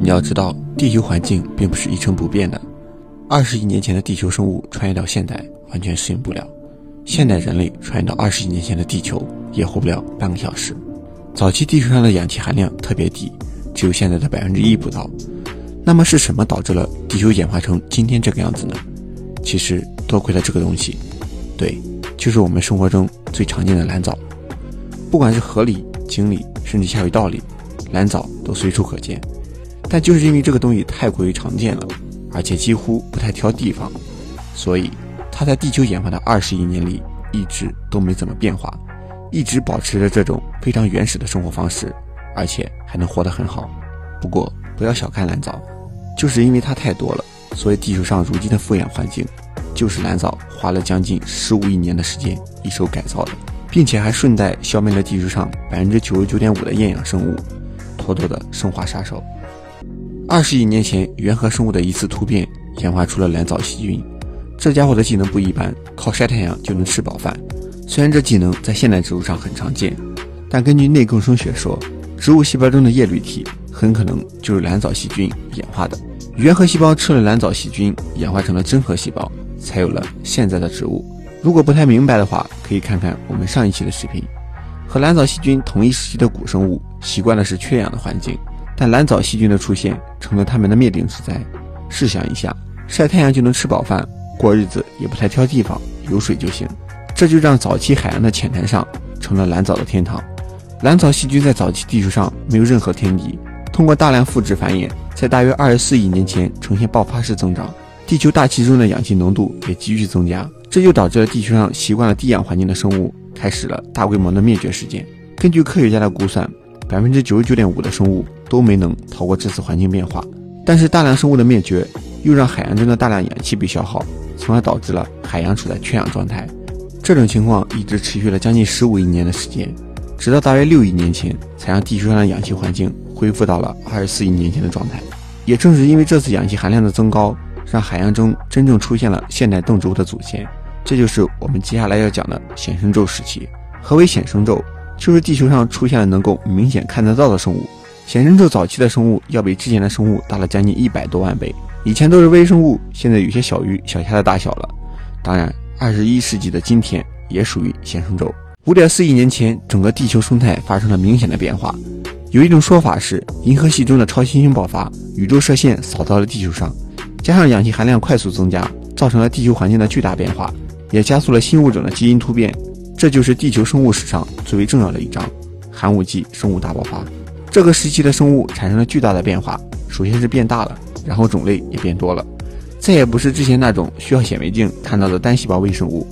你要知道，地球环境并不是一成不变的。二十亿年前的地球生物穿越到现代，完全适应不了；现代人类穿越到二十亿年前的地球，也活不了半个小时。早期地球上的氧气含量特别低，只有现在的百分之一不到。那么是什么导致了地球演化成今天这个样子呢？其实多亏了这个东西，对，就是我们生活中最常见的蓝藻。不管是河里、井里，甚至下水道里，蓝藻都随处可见。但就是因为这个东西太过于常见了，而且几乎不太挑地方，所以它在地球演化的二十亿年里一直都没怎么变化，一直保持着这种非常原始的生活方式，而且还能活得很好。不过不要小看蓝藻。就是因为它太多了，所以地球上如今的富氧环境，就是蓝藻花了将近十五亿年的时间一手改造的，并且还顺带消灭了地球上百分之九十九点五的厌氧生物，妥妥的生化杀手。二十亿年前，原核生物的一次突变，演化出了蓝藻细菌。这家伙的技能不一般，靠晒太阳就能吃饱饭。虽然这技能在现代植物上很常见，但根据内共生学说，植物细胞中的叶绿体。很可能就是蓝藻细菌演化的。原核细胞吃了蓝藻细菌，演化成了真核细胞，才有了现在的植物。如果不太明白的话，可以看看我们上一期的视频。和蓝藻细菌同一时期的古生物，习惯的是缺氧的环境，但蓝藻细菌的出现成了他们的灭顶之灾。试想一下，晒太阳就能吃饱饭，过日子也不太挑地方，有水就行，这就让早期海洋的浅滩上成了蓝藻的天堂。蓝藻细菌在早期地球上没有任何天敌。通过大量复制繁衍，在大约二十四亿年前呈现爆发式增长，地球大气中的氧气浓度也急剧增加，这就导致了地球上习惯了低氧环境的生物开始了大规模的灭绝事件。根据科学家的估算，百分之九十九点五的生物都没能逃过这次环境变化。但是大量生物的灭绝，又让海洋中的大量氧气被消耗，从而导致了海洋处在缺氧状态。这种情况一直持续了将近十五亿年的时间，直到大约六亿年前，才让地球上的氧气环境。恢复到了二十四亿年前的状态。也正是因为这次氧气含量的增高，让海洋中真正出现了现代动植物的祖先。这就是我们接下来要讲的显生宙时期。何为显生宙？就是地球上出现了能够明显看得到的生物。显生宙早期的生物要比之前的生物大了将近一百多万倍。以前都是微生物，现在有些小鱼小虾的大小了。当然，二十一世纪的今天也属于显生宙。五点四亿年前，整个地球生态发生了明显的变化。有一种说法是，银河系中的超新星爆发，宇宙射线扫到了地球上，加上氧气含量快速增加，造成了地球环境的巨大变化，也加速了新物种的基因突变。这就是地球生物史上最为重要的一章——寒武纪生物大爆发。这个时期的生物产生了巨大的变化，首先是变大了，然后种类也变多了，再也不是之前那种需要显微镜看到的单细胞微生物。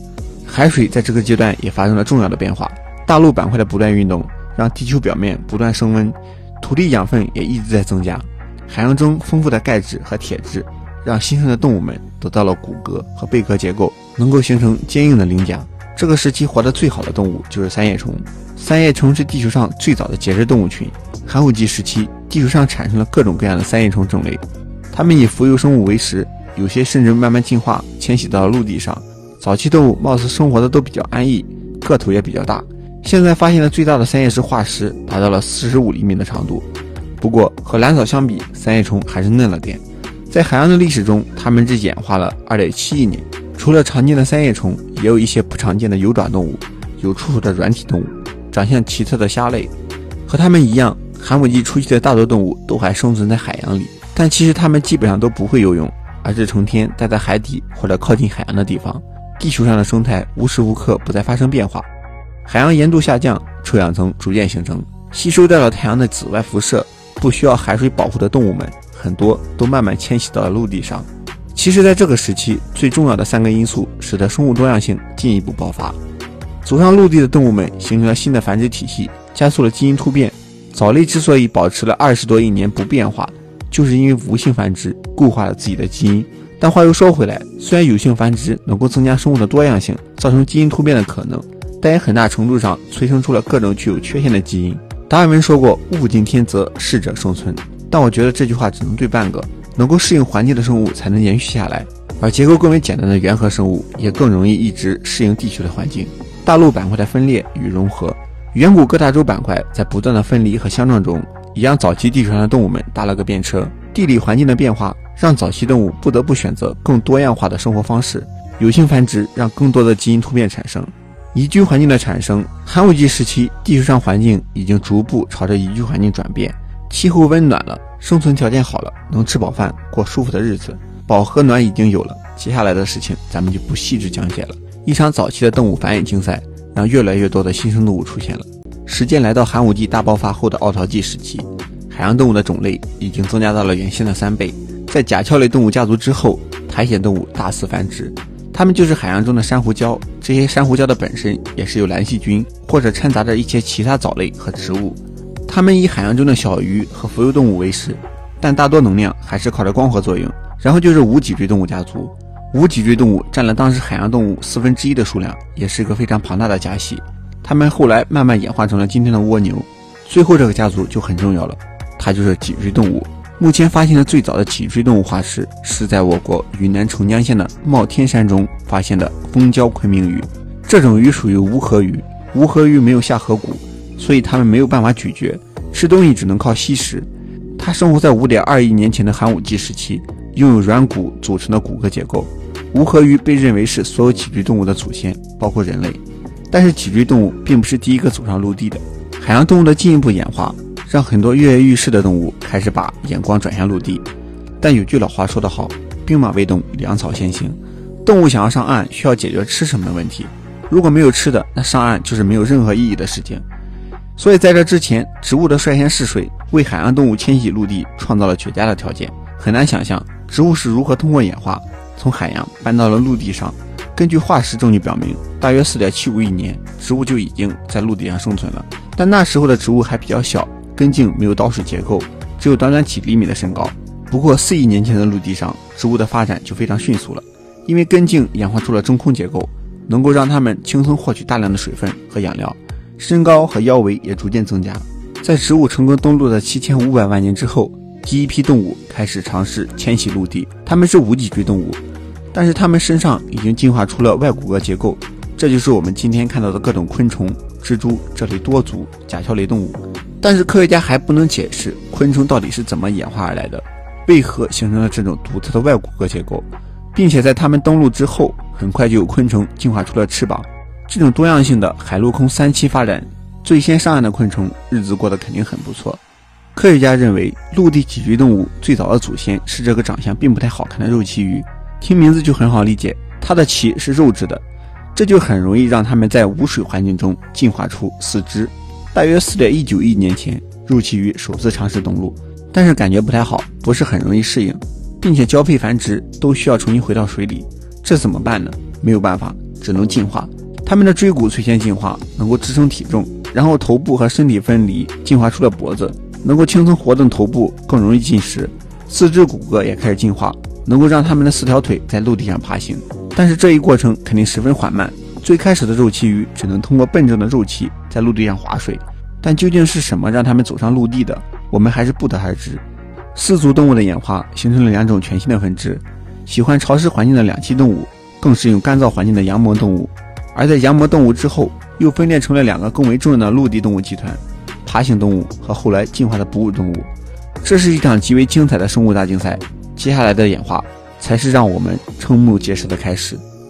海水在这个阶段也发生了重要的变化，大陆板块的不断运动。让地球表面不断升温，土地养分也一直在增加。海洋中丰富的钙质和铁质，让新生的动物们得到了骨骼和贝壳结构，能够形成坚硬的鳞甲。这个时期活得最好的动物就是三叶虫。三叶虫是地球上最早的节肢动物群。寒武纪时期，地球上产生了各种各样的三叶虫种类，它们以浮游生物为食，有些甚至慢慢进化，迁徙到了陆地上。早期动物貌似生活的都比较安逸，个头也比较大。现在发现的最大的三叶石化石达到了四十五厘米的长度，不过和蓝藻相比，三叶虫还是嫩了点。在海洋的历史中，它们只演化了二点七亿年。除了常见的三叶虫，也有一些不常见的有爪动物，有触手的软体动物，长相奇特的虾类。和它们一样，寒武纪初期的大多动物都还生存在海洋里，但其实它们基本上都不会游泳，而是成天待在海底或者靠近海洋的地方。地球上的生态无时无刻不在发生变化。海洋盐度下降，臭氧层逐渐形成，吸收掉了太阳的紫外辐射，不需要海水保护的动物们，很多都慢慢迁徙到了陆地上。其实，在这个时期，最重要的三个因素使得生物多样性进一步爆发。走上陆地的动物们形成了新的繁殖体系，加速了基因突变。藻类之所以保持了二十多亿年不变化，就是因为无性繁殖固化了自己的基因。但话又说回来，虽然有性繁殖能够增加生物的多样性，造成基因突变的可能。但也很大程度上催生出了各种具有缺陷的基因。达尔文说过：“物竞天择，适者生存。”但我觉得这句话只能对半个。能够适应环境的生物才能延续下来，而结构更为简单的原核生物也更容易一直适应地球的环境。大陆板块的分裂与融合，远古各大洲板块在不断的分离和相撞中，也让早期地球上的动物们搭了个便车。地理环境的变化让早期动物不得不选择更多样化的生活方式，有性繁殖让更多的基因突变产生。宜居环境的产生，寒武纪时期，地球上环境已经逐步朝着宜居环境转变，气候温暖了，生存条件好了，能吃饱饭，过舒服的日子，饱和暖已经有了。接下来的事情咱们就不细致讲解了。一场早期的动物繁衍竞赛，让越来越多的新生动物出现了。时间来到寒武纪大爆发后的奥陶纪时期。海洋动物的种类已经增加到了原先的三倍。在甲壳类动物家族之后，苔藓动物大肆繁殖，它们就是海洋中的珊瑚礁。这些珊瑚礁的本身也是由蓝细菌或者掺杂着一些其他藻类和植物。它们以海洋中的小鱼和浮游动物为食，但大多能量还是靠着光合作用。然后就是无脊椎动物家族，无脊椎动物占了当时海洋动物四分之一的数量，也是一个非常庞大的家系。它们后来慢慢演化成了今天的蜗牛。最后这个家族就很重要了。它就是脊椎动物。目前发现的最早的脊椎动物化石，是在我国云南澄江县的帽天山中发现的蜂胶昆明鱼。这种鱼属于无颌鱼，无颌鱼没有下颌骨，所以它们没有办法咀嚼，吃东西只能靠吸食。它生活在5.2亿年前的寒武纪时期，拥有软骨组成的骨骼结构。无颌鱼被认为是所有脊椎动物的祖先，包括人类。但是脊椎动物并不是第一个走上陆地的，海洋动物的进一步演化。让很多跃跃欲试的动物开始把眼光转向陆地，但有句老话说得好：“兵马未动，粮草先行。”动物想要上岸，需要解决吃什么的问题。如果没有吃的，那上岸就是没有任何意义的事情。所以在这之前，植物的率先试水，为海洋动物迁徙陆地创造了绝佳的条件。很难想象植物是如何通过演化从海洋搬到了陆地上。根据化石证据表明，大约4.75亿年，植物就已经在陆地上生存了。但那时候的植物还比较小。根茎没有倒水结构，只有短短几厘米的身高。不过四亿年前的陆地上，植物的发展就非常迅速了，因为根茎演化出了中空结构，能够让它们轻松获取大量的水分和养料，身高和腰围也逐渐增加。在植物成功登陆的七千五百万年之后，第一批动物开始尝试迁徙陆地。它们是无脊椎动物，但是它们身上已经进化出了外骨骼结构，这就是我们今天看到的各种昆虫、蜘蛛这类多足甲壳类动物。但是科学家还不能解释昆虫到底是怎么演化而来的，为何形成了这种独特的外骨骼结构，并且在它们登陆之后，很快就有昆虫进化出了翅膀。这种多样性的海陆空三栖发展，最先上岸的昆虫日子过得肯定很不错。科学家认为，陆地脊椎动物最早的祖先是这个长相并不太好看的肉鳍鱼，听名字就很好理解，它的鳍是肉质的，这就很容易让它们在无水环境中进化出四肢。大约四点一九亿年前，肉鳍鱼首次尝试登陆，但是感觉不太好，不是很容易适应，并且交配繁殖都需要重新回到水里，这怎么办呢？没有办法，只能进化。它们的椎骨最先进化，能够支撑体重，然后头部和身体分离，进化出了脖子，能够轻松活动头部，更容易进食。四肢骨骼也开始进化，能够让它们的四条腿在陆地上爬行。但是这一过程肯定十分缓慢。最开始的肉鳍鱼只能通过笨重的肉鳍在陆地上划水，但究竟是什么让它们走上陆地的，我们还是不得而知。四足动物的演化形成了两种全新的分支：喜欢潮湿环境的两栖动物，更适应干燥环境的羊膜动物。而在羊膜动物之后，又分裂成了两个更为重要的陆地动物集团：爬行动物和后来进化的哺乳动物。这是一场极为精彩的生物大竞赛，接下来的演化才是让我们瞠目结舌的开始。